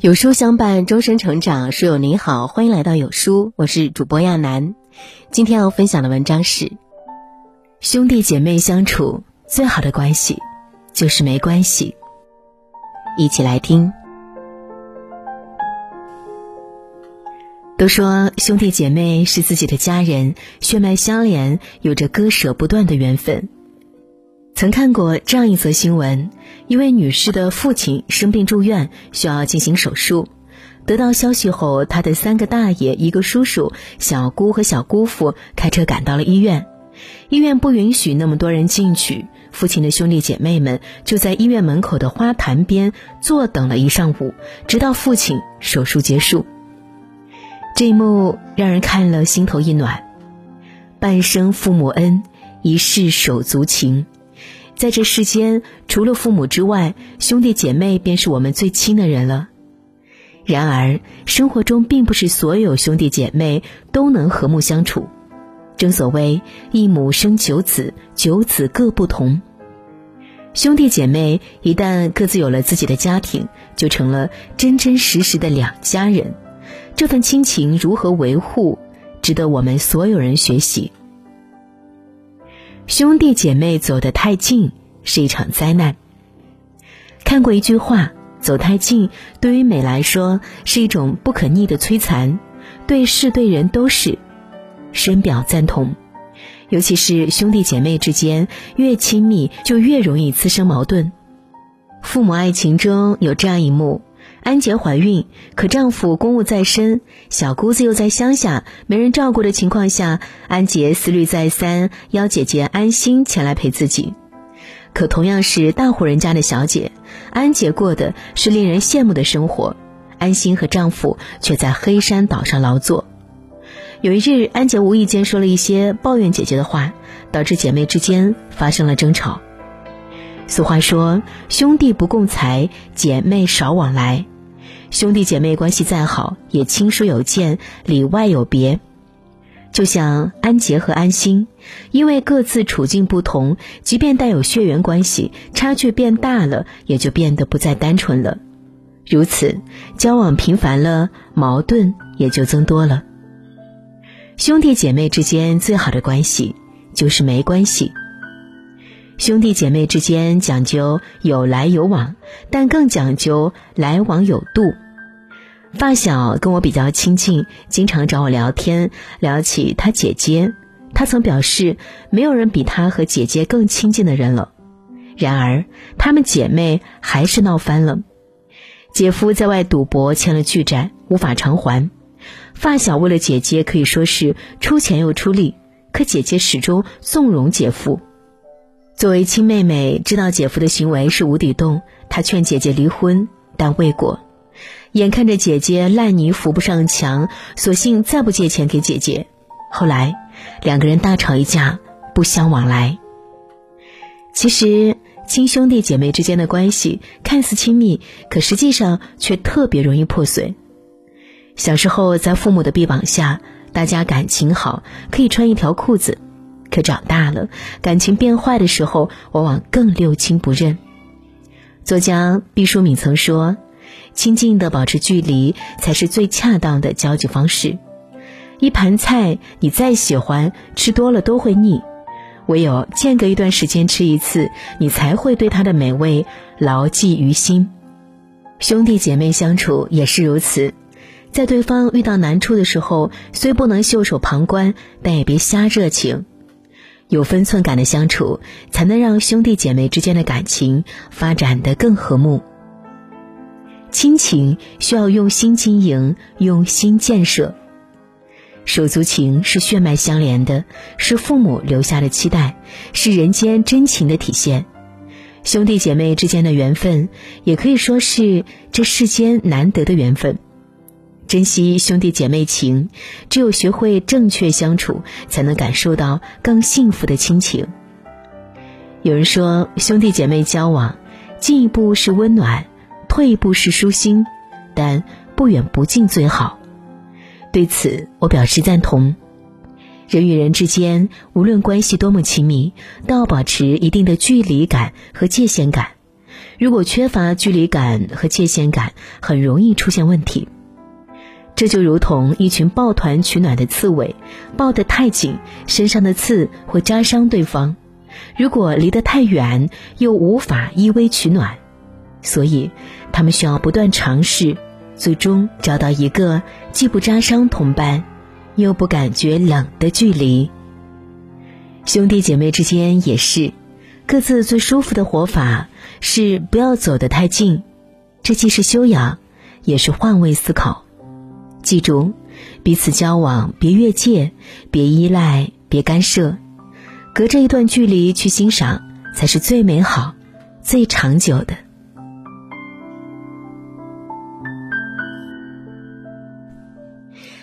有书相伴，终身成长。书友您好，欢迎来到有书，我是主播亚楠。今天要分享的文章是：兄弟姐妹相处最好的关系就是没关系。一起来听。都说兄弟姐妹是自己的家人，血脉相连，有着割舍不断的缘分。曾看过这样一则新闻：一位女士的父亲生病住院，需要进行手术。得到消息后，他的三个大爷、一个叔叔、小姑和小姑父开车赶到了医院。医院不允许那么多人进去，父亲的兄弟姐妹们就在医院门口的花坛边坐等了一上午，直到父亲手术结束。这一幕让人看了心头一暖。半生父母恩，一世手足情。在这世间，除了父母之外，兄弟姐妹便是我们最亲的人了。然而，生活中并不是所有兄弟姐妹都能和睦相处。正所谓“一母生九子，九子各不同”。兄弟姐妹一旦各自有了自己的家庭，就成了真真实实的两家人。这份亲情如何维护，值得我们所有人学习。兄弟姐妹走得太近是一场灾难。看过一句话：“走太近，对于美来说是一种不可逆的摧残，对事对人都是。”深表赞同。尤其是兄弟姐妹之间，越亲密就越容易滋生矛盾。父母爱情中有这样一幕。安杰怀孕，可丈夫公务在身，小姑子又在乡下，没人照顾的情况下，安杰思虑再三，邀姐姐安心前来陪自己。可同样是大户人家的小姐，安杰过的是令人羡慕的生活，安心和丈夫却在黑山岛上劳作。有一日，安杰无意间说了一些抱怨姐姐的话，导致姐妹之间发生了争吵。俗话说：“兄弟不共财，姐妹少往来。”兄弟姐妹关系再好，也亲疏有见，里外有别。就像安杰和安心，因为各自处境不同，即便带有血缘关系，差距变大了，也就变得不再单纯了。如此，交往频繁了，矛盾也就增多了。兄弟姐妹之间最好的关系，就是没关系。兄弟姐妹之间讲究有来有往，但更讲究来往有度。发小跟我比较亲近，经常找我聊天，聊起他姐姐。他曾表示，没有人比他和姐姐更亲近的人了。然而，她们姐妹还是闹翻了。姐夫在外赌博欠了巨债，无法偿还。发小为了姐姐可以说是出钱又出力，可姐姐始终纵容姐夫。作为亲妹妹，知道姐夫的行为是无底洞，她劝姐姐离婚，但未果。眼看着姐姐烂泥扶不上墙，索性再不借钱给姐姐。后来，两个人大吵一架，不相往来。其实，亲兄弟姐妹之间的关系看似亲密，可实际上却特别容易破碎。小时候在父母的臂膀下，大家感情好，可以穿一条裤子；可长大了，感情变坏的时候，往往更六亲不认。作家毕淑敏曾说。亲近的保持距离，才是最恰当的交际方式。一盘菜，你再喜欢，吃多了都会腻；唯有间隔一段时间吃一次，你才会对它的美味牢记于心。兄弟姐妹相处也是如此，在对方遇到难处的时候，虽不能袖手旁观，但也别瞎热情。有分寸感的相处，才能让兄弟姐妹之间的感情发展得更和睦。亲情需要用心经营，用心建设。手足情是血脉相连的，是父母留下的期待，是人间真情的体现。兄弟姐妹之间的缘分，也可以说是这世间难得的缘分。珍惜兄弟姐妹情，只有学会正确相处，才能感受到更幸福的亲情。有人说，兄弟姐妹交往，进一步是温暖。退一步是舒心，但不远不近最好。对此，我表示赞同。人与人之间，无论关系多么亲密，都要保持一定的距离感和界限感。如果缺乏距离感和界限感，很容易出现问题。这就如同一群抱团取暖的刺猬，抱得太紧，身上的刺会扎伤对方；如果离得太远，又无法依偎取暖。所以，他们需要不断尝试，最终找到一个既不扎伤同伴，又不感觉冷的距离。兄弟姐妹之间也是，各自最舒服的活法是不要走得太近，这既是修养，也是换位思考。记住，彼此交往别越界，别依赖，别干涉，隔着一段距离去欣赏，才是最美好、最长久的。